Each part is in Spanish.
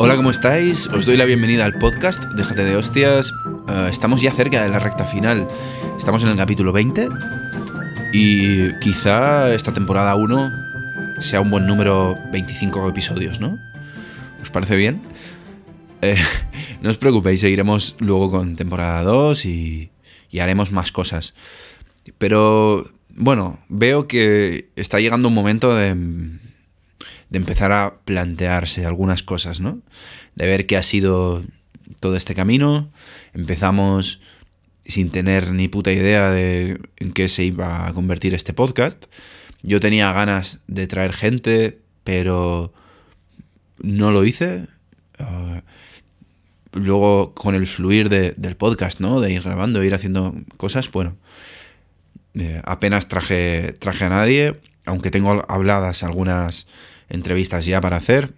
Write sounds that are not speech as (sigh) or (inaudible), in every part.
Hola, ¿cómo estáis? Os doy la bienvenida al podcast Déjate de hostias. Eh, estamos ya cerca de la recta final. Estamos en el capítulo 20 y quizá esta temporada 1 sea un buen número 25 episodios, ¿no? ¿Os parece bien? Eh, (laughs) no os preocupéis, seguiremos luego con temporada 2 y, y haremos más cosas. Pero bueno, veo que está llegando un momento de, de empezar a plantearse algunas cosas, ¿no? De ver qué ha sido todo este camino. Empezamos sin tener ni puta idea de en qué se iba a convertir este podcast. Yo tenía ganas de traer gente, pero no lo hice. Uh, luego con el fluir de, del podcast, ¿no? De ir grabando, ir haciendo cosas, bueno, eh, apenas traje, traje a nadie, aunque tengo habladas algunas entrevistas ya para hacer.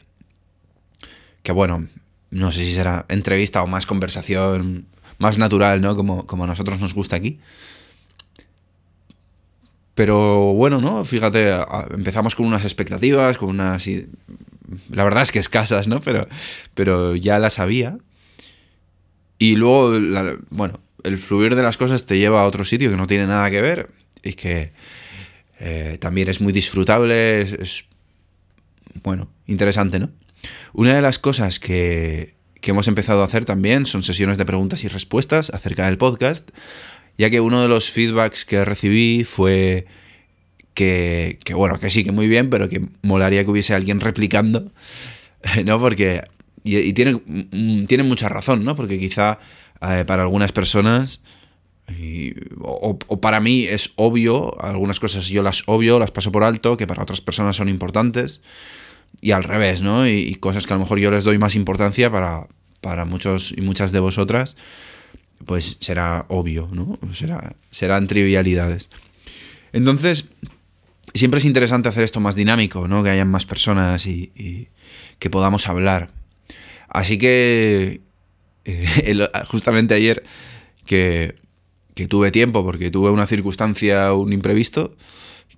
Que bueno, no sé si será entrevista o más conversación, más natural, ¿no? Como, como a nosotros nos gusta aquí. Pero bueno, ¿no? Fíjate, empezamos con unas expectativas, con unas... La verdad es que escasas, ¿no? Pero, pero ya las había. Y luego, bueno, el fluir de las cosas te lleva a otro sitio que no tiene nada que ver y que eh, también es muy disfrutable, es, bueno, interesante, ¿no? Una de las cosas que, que hemos empezado a hacer también son sesiones de preguntas y respuestas acerca del podcast, ya que uno de los feedbacks que recibí fue que, que, bueno, que sí, que muy bien, pero que molaría que hubiese alguien replicando, (laughs) ¿no? Porque, y, y tiene, tiene mucha razón, ¿no? Porque quizá eh, para algunas personas, o, o, para mí es obvio, algunas cosas yo las obvio, las paso por alto, que para otras personas son importantes, y al revés, ¿no? Y, cosas que a lo mejor yo les doy más importancia para, para muchos y muchas de vosotras, pues será obvio, ¿no? Será, serán trivialidades. Entonces, siempre es interesante hacer esto más dinámico, ¿no? Que hayan más personas y, que podamos hablar. Así que, eh, (laughs) justamente ayer que, que, tuve tiempo, porque tuve una circunstancia, un imprevisto,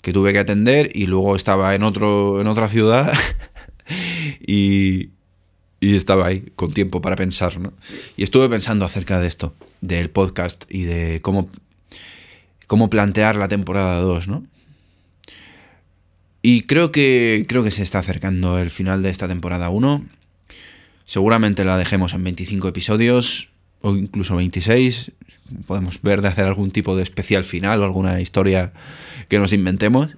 que tuve que atender y luego estaba en, otro, en otra ciudad (laughs) y, estaba ahí con tiempo para pensar, ¿no? Y estuve pensando acerca de esto, del podcast y de cómo, cómo plantear la temporada 2, ¿no? Y creo que, creo que se está acercando el final de esta temporada 1. Seguramente la dejemos en 25 episodios o incluso 26. Podemos ver de hacer algún tipo de especial final o alguna historia que nos inventemos.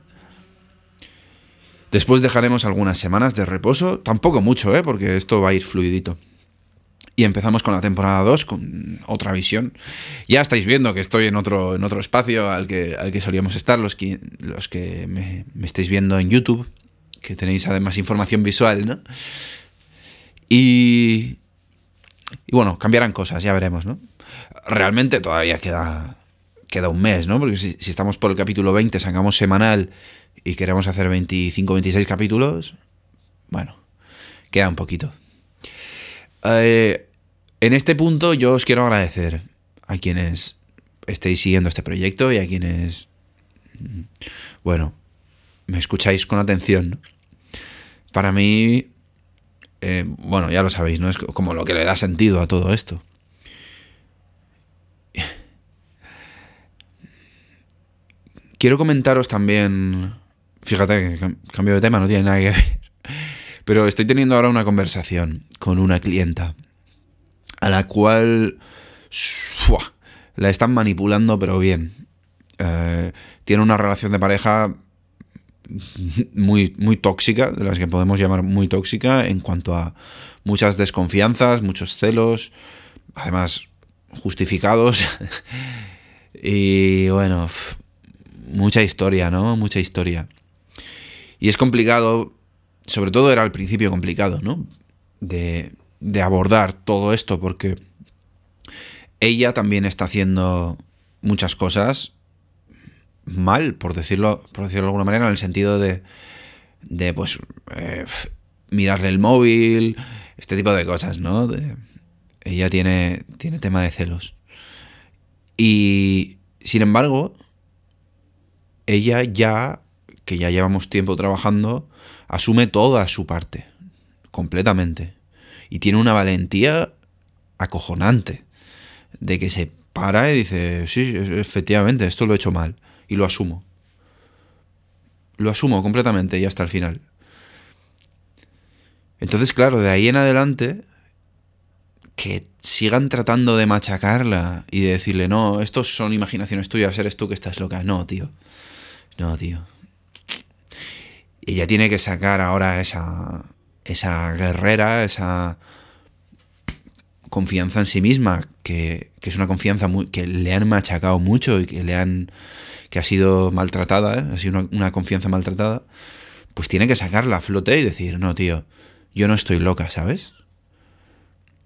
Después dejaremos algunas semanas de reposo, tampoco mucho, ¿eh? porque esto va a ir fluidito. Y empezamos con la temporada 2, con otra visión. Ya estáis viendo que estoy en otro, en otro espacio al que, al que solíamos estar, los que, los que me, estáis viendo en YouTube, que tenéis además información visual, ¿no? Y, y bueno, cambiarán cosas, ya veremos, ¿no? Realmente todavía queda, queda un mes, ¿no? Porque si, si estamos por el capítulo 20, sacamos semanal y queremos hacer 25, 26 capítulos, bueno, queda un poquito. Eh, en este punto yo os quiero agradecer a quienes estéis siguiendo este proyecto y a quienes, bueno, me escucháis con atención. Para mí, eh, bueno, ya lo sabéis, ¿no? Es como lo que le da sentido a todo esto. Quiero comentaros también, fíjate que cambio de tema, no tiene nada que (laughs) ver, pero estoy teniendo ahora una conversación con una clienta a la cual la están manipulando, pero bien. Eh, tiene una relación de pareja muy, muy tóxica, de las que podemos llamar muy tóxica, en cuanto a muchas desconfianzas, muchos celos, además justificados. (laughs) y bueno, mucha historia, ¿no? Mucha historia. Y es complicado, sobre todo era al principio complicado, ¿no? De, de abordar todo esto, porque ella también está haciendo muchas cosas mal, por decirlo, por decirlo de alguna manera, en el sentido de, de pues, eh, mirarle el móvil, este tipo de cosas, ¿no? De, ella tiene, tiene tema de celos. Y, sin embargo, ella ya, que ya llevamos tiempo trabajando, asume toda su parte, completamente. Y tiene una valentía acojonante. De que se para y dice, sí, efectivamente, esto lo he hecho mal. Y lo asumo. Lo asumo completamente y hasta el final. Entonces, claro, de ahí en adelante, que sigan tratando de machacarla y de decirle, no, estos son imaginaciones tuyas, eres tú que estás loca. No, tío. No, tío. Ella tiene que sacar ahora esa, esa guerrera, esa confianza en sí misma, que, es una confianza muy, que le han machacado mucho y que le han que ha sido maltratada, ¿eh? ha sido una, una, confianza maltratada, pues tiene que sacarla a flote y decir, no, tío, yo no estoy loca, ¿sabes?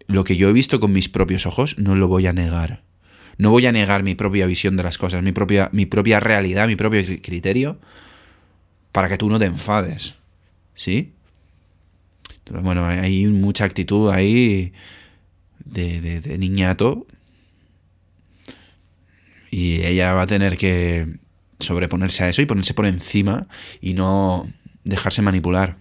Lo que yo he visto con mis propios ojos no lo voy a negar. No voy a negar mi propia visión de las cosas, mi propia, mi propia realidad, mi propio criterio, para que tú no te enfades. ¿Sí? Entonces, bueno, hay mucha actitud ahí de, de, niñato. Y ella va a tener que sobreponerse a eso y ponerse por encima y no dejarse manipular.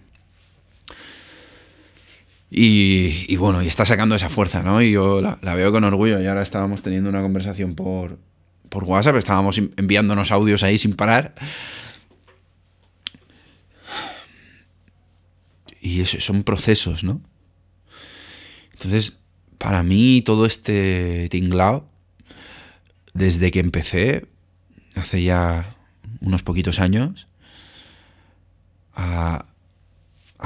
Y, bueno, y está sacando esa fuerza, ¿no? Y yo la, veo con orgullo. Y ahora estábamos teniendo una conversación por, por WhatsApp, estábamos enviándonos audios ahí sin parar. Y eso, son procesos, ¿no? Entonces, para mí todo este tinglao, desde que empecé, hace ya unos poquitos años, a,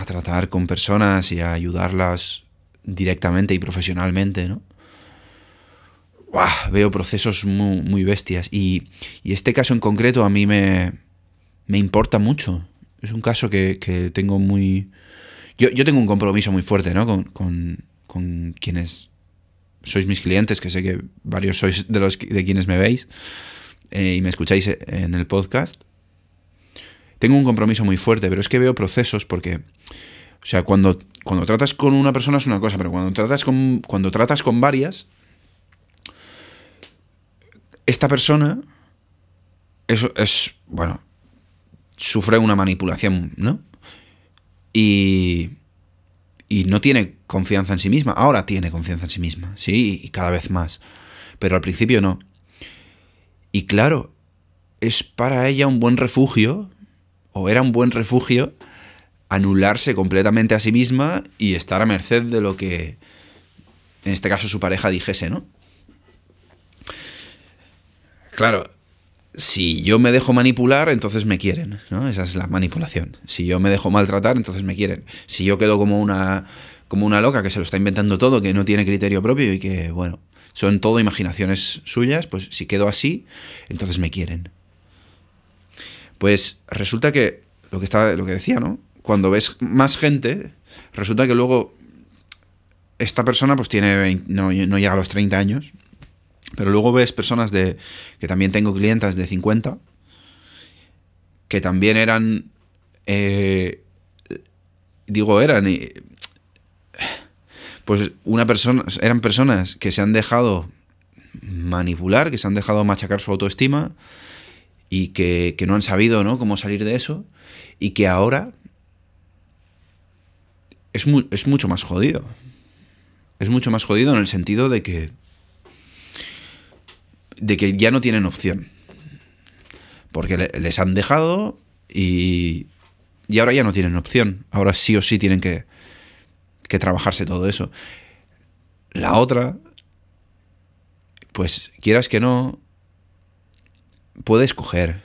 tratar con personas y a ayudarlas directamente y profesionalmente, ¿no? Veo procesos muy, bestias. Y, este caso en concreto a mí me, me importa mucho. Es un caso que, tengo muy... Yo, tengo un compromiso muy fuerte, ¿no? con, con quienes sois mis clientes, que sé que varios sois de los de quienes me veis eh, y me escucháis en el podcast. Tengo un compromiso muy fuerte, pero es que veo procesos porque, o sea, cuando, cuando tratas con una persona es una cosa, pero cuando tratas con, cuando tratas con varias, esta persona es, es bueno, sufre una manipulación, ¿no? Y y no tiene confianza en sí misma. Ahora tiene confianza en sí misma, sí, y cada vez más. Pero al principio no. Y claro, es para ella un buen refugio, o era un buen refugio, anularse completamente a sí misma y estar a merced de lo que, en este caso, su pareja dijese, ¿no? Claro, si yo me dejo manipular, entonces me quieren, ¿no? Esa es la manipulación. Si yo me dejo maltratar, entonces me quieren. Si yo quedo como una, como una loca que se lo está inventando todo, que no tiene criterio propio y que, bueno, son todo imaginaciones suyas, pues si quedo así, entonces me quieren. Pues resulta que lo que, está, lo que decía, ¿no? Cuando ves más gente, resulta que luego esta persona pues tiene no, no llega a los 30 años, pero luego ves personas de que también tengo clientas de 50 que también eran eh, digo eran pues una persona eran personas que se han dejado manipular, que se han dejado machacar su autoestima y que, que no han sabido ¿no? cómo salir de eso y que ahora es, es mucho más jodido. Es mucho más jodido en el sentido de que de que ya no tienen opción. Porque les han dejado y, y ahora ya no tienen opción. Ahora sí o sí tienen que, que trabajarse todo eso. La otra, pues quieras que no, puede escoger,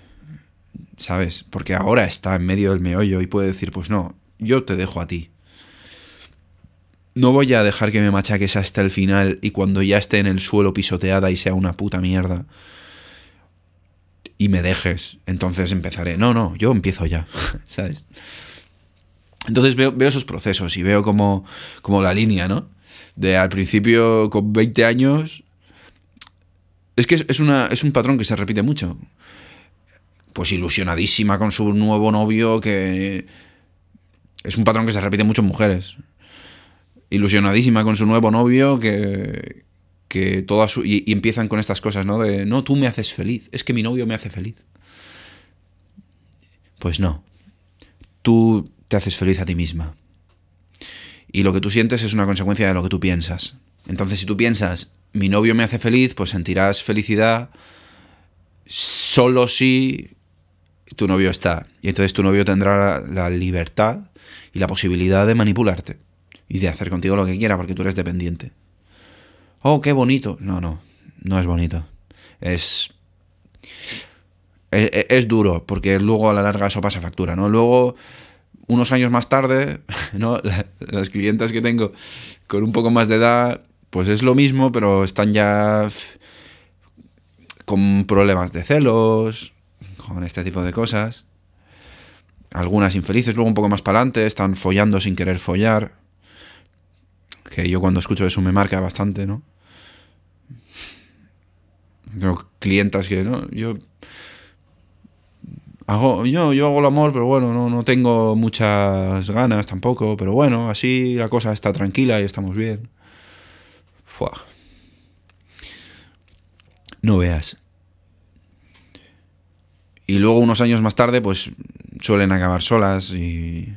¿sabes? Porque ahora está en medio del meollo y puede decir, pues no, yo te dejo a ti no voy a dejar que me machaques hasta el final y cuando ya esté en el suelo pisoteada y sea una puta mierda y me dejes, entonces empezaré. No, no, yo empiezo ya, (laughs) ¿sabes? Entonces veo, esos procesos y veo como, como la línea, ¿no? De al principio con 20 años... Es que es, una, es un patrón que se repite mucho. Pues ilusionadísima con su nuevo novio que... Es un patrón que se repite mucho en mujeres ilusionadísima con su nuevo novio que, que toda su, y, empiezan con estas cosas, ¿no? De, no, tú me haces feliz, es que mi novio me hace feliz. Pues no, tú te haces feliz a ti misma. Y lo que tú sientes es una consecuencia de lo que tú piensas. Entonces, si tú piensas, mi novio me hace feliz, pues sentirás felicidad solo si tu novio está. Y entonces tu novio tendrá la libertad y la posibilidad de manipularte y de hacer contigo lo que quiera porque tú eres dependiente. Oh, qué bonito. No, no, no es bonito. Es, es, es duro porque luego a la larga eso pasa factura, ¿no? Luego unos años más tarde, (laughs) ¿no? las clientes que tengo con un poco más de edad, pues es lo mismo, pero están ya con problemas de celos, con este tipo de cosas. Algunas infelices, luego un poco más para adelante, están follando sin querer follar. Que yo cuando escucho eso me marca bastante, ¿no? Tengo clientas que, ¿no? Yo hago, yo, yo hago el amor, pero bueno, no, no tengo muchas ganas tampoco, pero bueno, así la cosa está tranquila y estamos bien. No veas. Y luego unos años más tarde, pues suelen acabar solas y,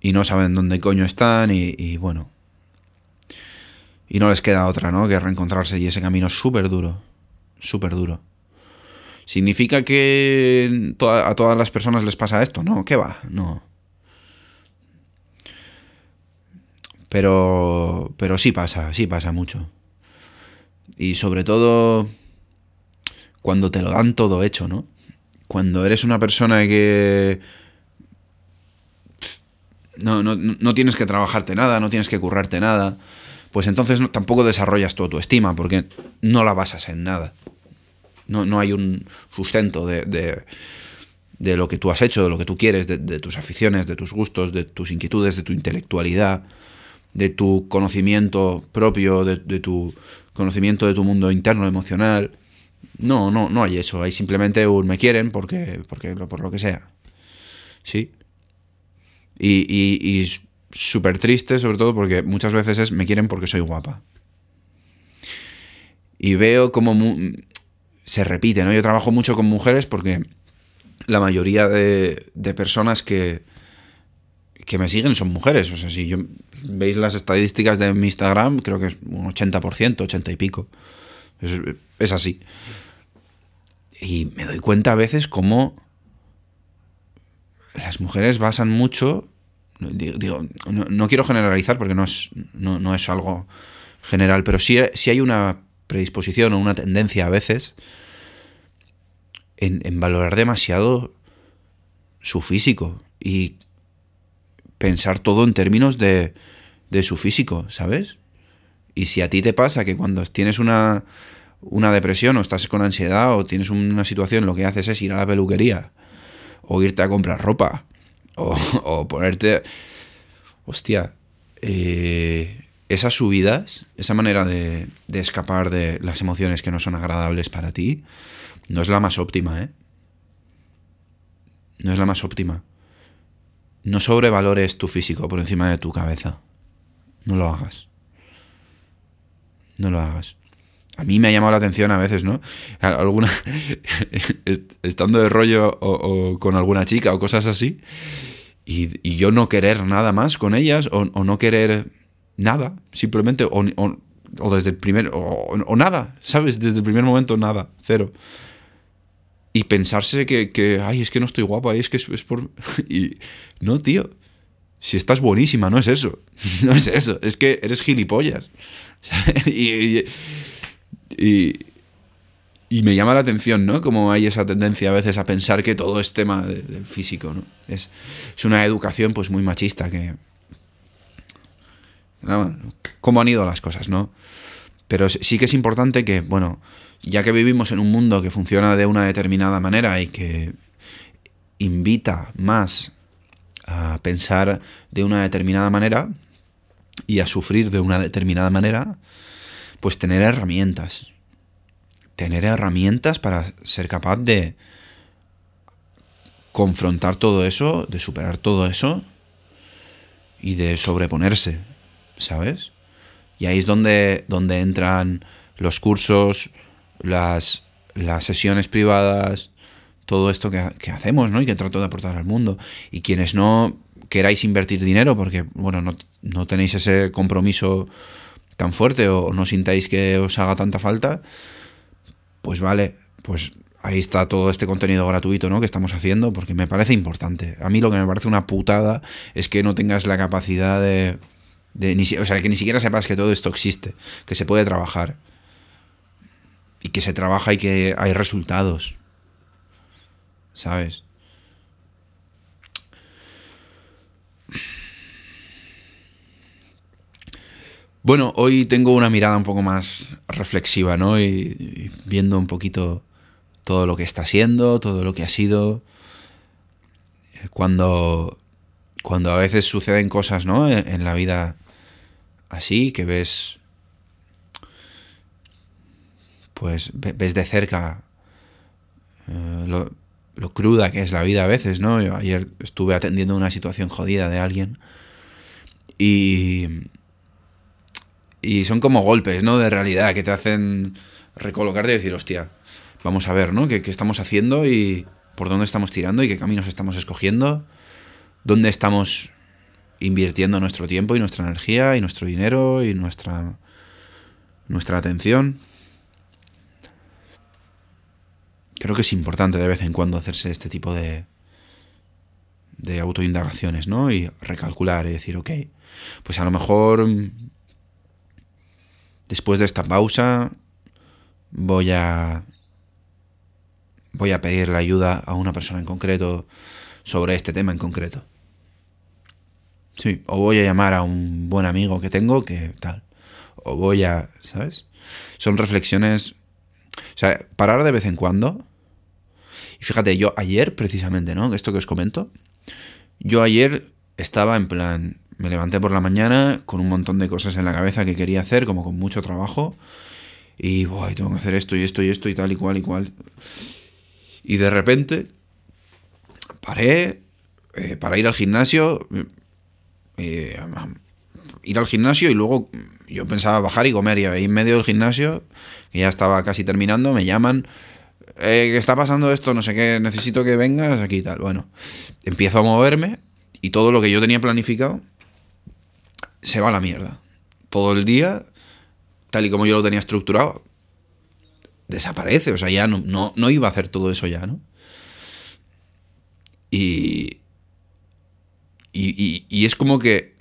y no saben dónde coño están y, bueno. Y no les queda otra, ¿no? Que reencontrarse y ese camino es súper duro, súper duro. ¿Significa que a todas las personas les pasa esto? No, ¿qué va? No. Pero, pero sí pasa, sí pasa mucho. Y sobre todo cuando te lo dan todo hecho, ¿no? Cuando eres una persona que no, no, no, tienes que trabajarte nada, no tienes que currarte nada, pues entonces tampoco desarrollas tu autoestima porque no la basas en nada. No, no hay un sustento de, de, lo que tú has hecho, de lo que tú quieres, de, tus aficiones, de tus gustos, de tus inquietudes, de tu intelectualidad, de tu conocimiento propio, de, tu conocimiento de tu mundo interno, emocional. No, no, no hay eso. Hay simplemente un me quieren porque, porque por lo que sea. ¿Sí? Y, y, y súper triste, sobre todo porque muchas veces es me quieren porque soy guapa. Y veo como se repite, ¿no? Yo trabajo mucho con mujeres porque la mayoría de, personas que, que me siguen son mujeres. O sea, si yo veis las estadísticas de mi Instagram, creo que es un 80%, 80 y pico. Es, así. Y me doy cuenta a veces cómo las mujeres basan mucho. Digo, no, quiero generalizar porque no es, no, es algo general, pero sí, sí hay una predisposición o una tendencia a veces en, valorar demasiado su físico y pensar todo en términos de, de, su físico, ¿sabes? Y si a ti te pasa que cuando tienes una, una depresión o estás con ansiedad o tienes una situación, lo que haces es ir a la peluquería o irte a comprar ropa o, ponerte... Hostia, eh, esas subidas, esa manera de, escapar de las emociones que no son agradables para ti, no es la más óptima, ¿eh? No es la más óptima. No sobrevalores tu físico por encima de tu cabeza. No lo hagas. No lo hagas. A mí me ha llamado la atención a veces, ¿no? Alguna. (laughs) estando de rollo o, con alguna chica o cosas así. Y, yo no querer nada más con ellas o, no querer nada, simplemente, o, o, desde el primer, o, nada, ¿sabes? Desde el primer momento nada, cero. Y pensarse que, que ay, es que no estoy guapa, es que es, por... (laughs) Y no, tío, si estás buenísima, no es eso, (laughs) no es eso, es que eres gilipollas. Y, y, y, me llama la atención, ¿no? Como hay esa tendencia a veces a pensar que todo es tema de, físico, ¿no? Es, es una educación pues muy machista que, cómo han ido las cosas, ¿no? Pero sí que es importante que, bueno, ya que vivimos en un mundo que funciona de una determinada manera y que invita más a pensar de una determinada manera y a sufrir de una determinada manera, pues tener herramientas. Tener herramientas para ser capaz de confrontar todo eso, de superar todo eso y de sobreponerse. ¿sabes? Y ahí es donde, donde entran los cursos, las, las sesiones privadas, todo esto que, hacemos, ¿no? Y que trato de aportar al mundo. Y quienes no queráis invertir dinero porque, bueno, no, no tenéis ese compromiso tan fuerte o no sintáis que os haga tanta falta, pues vale, pues ahí está todo este contenido gratuito ¿no? que estamos haciendo, porque me parece importante. A mí lo que me parece una putada es que no tengas la capacidad de... o sea, que ni siquiera sepas que todo esto existe, que se puede trabajar. Y que se trabaja y que hay resultados. ¿Sabes? Bueno, hoy tengo una mirada un poco más reflexiva, ¿no? Y, viendo un poquito todo lo que está siendo, todo lo que ha sido. Cuando, cuando a veces suceden cosas, ¿no? En, la vida así, que ves. Pues ves de cerca eh, lo, lo, cruda que es la vida a veces, ¿no? Yo ayer estuve atendiendo una situación jodida de alguien. Y y son como golpes, ¿no? De realidad que te hacen recolocarte y decir, hostia, vamos a ver, ¿no? ¿Qué, estamos haciendo y por dónde estamos tirando y qué caminos estamos escogiendo? ¿Dónde estamos invirtiendo nuestro tiempo y nuestra energía y nuestro dinero y nuestra, nuestra atención? Creo que es importante de vez en cuando hacerse este tipo de, de autoindagaciones, ¿no? Y recalcular y decir, ok, pues a lo mejor Después de esta pausa voy a voy a pedir la ayuda a una persona en concreto sobre este tema en concreto. Sí, o voy a llamar a un buen amigo que tengo que tal. O voy a, ¿sabes? Son reflexiones, o sea, parar de vez en cuando. Y fíjate, yo ayer precisamente, ¿no? Esto que os comento. Yo ayer estaba en plan, me levanté por la mañana con un montón de cosas en la cabeza que quería hacer, como con mucho trabajo. Y, voy, tengo que hacer esto y esto y esto y tal y cual y cual. Y de repente paré eh, para ir al gimnasio. Eh, ir al gimnasio y luego yo pensaba bajar y comer. Y ahí en medio del gimnasio, que ya estaba casi terminando, me llaman. Eh, ¿Qué está pasando esto? No sé qué, necesito que vengas aquí y tal. Bueno, empiezo a moverme y todo lo que yo tenía planificado se va a la mierda. Todo el día, tal y como yo lo tenía estructurado, desaparece. O sea, ya no, no, iba a hacer todo eso ya, ¿no? Y, y, y, es como que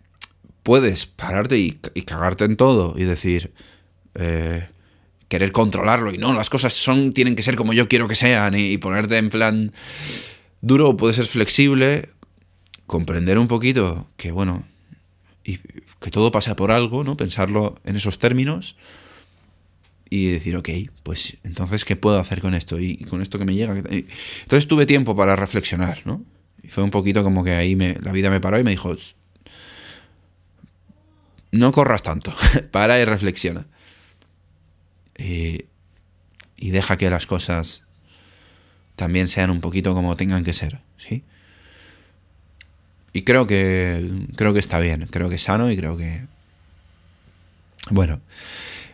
puedes pararte y, cagarte en todo y decir, eh, querer controlarlo y no, las cosas son, tienen que ser como yo quiero que sean y, ponerte en plan duro, puedes ser flexible, comprender un poquito que, bueno, que todo pasa por algo, ¿no? Pensarlo en esos términos y decir, ok, pues entonces, ¿qué puedo hacer con esto? Y, con esto que me llega. Entonces tuve tiempo para reflexionar, ¿no? Y fue un poquito como que ahí me, la vida me paró y me dijo, no corras tanto, (laughs) para y reflexiona. y deja que las cosas también sean un poquito como tengan que ser, ¿sí? Y creo que, creo que está bien, creo que es sano y creo que... Bueno,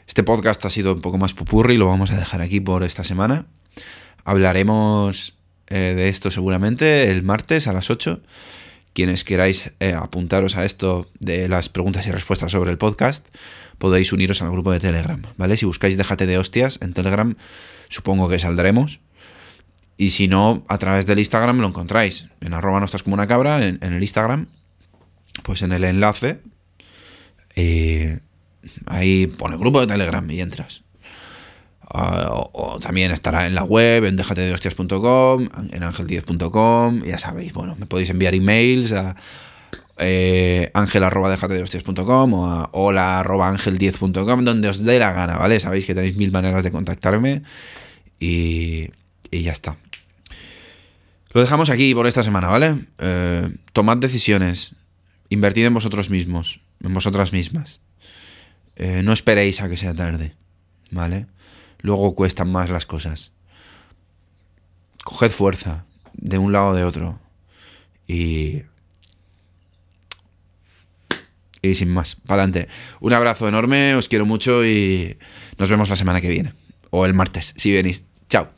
este podcast ha sido un poco más pupurri, lo vamos a dejar aquí por esta semana. Hablaremos eh, de esto seguramente el martes a las 8. Quienes queráis eh, apuntaros a esto de las preguntas y respuestas sobre el podcast, podéis uniros al grupo de Telegram, ¿vale? Si buscáis Déjate de hostias en Telegram, supongo que saldremos. Y si no, a través del Instagram lo encontráis. En arroba no estás como una cabra, en, el Instagram. Pues en el enlace. Eh, ahí pone grupo de Telegram y entras. Ah, o, también estará en la web, en dejatedehostias.com, en angel10.com, ya sabéis, bueno, me podéis enviar emails a eh, angel arroba o a hola arroba angel10.com, donde os dé la gana, ¿vale? Sabéis que tenéis mil maneras de contactarme y y ya está. Lo dejamos aquí por esta semana, ¿vale? Eh, tomad decisiones. Invertid en vosotros mismos, en vosotras mismas. Eh, no esperéis a que sea tarde, ¿vale? Luego cuestan más las cosas. Coged fuerza de un lado o de otro. Y. Y sin más, para adelante. Un abrazo enorme, os quiero mucho y nos vemos la semana que viene. O el martes, si venís. Chao.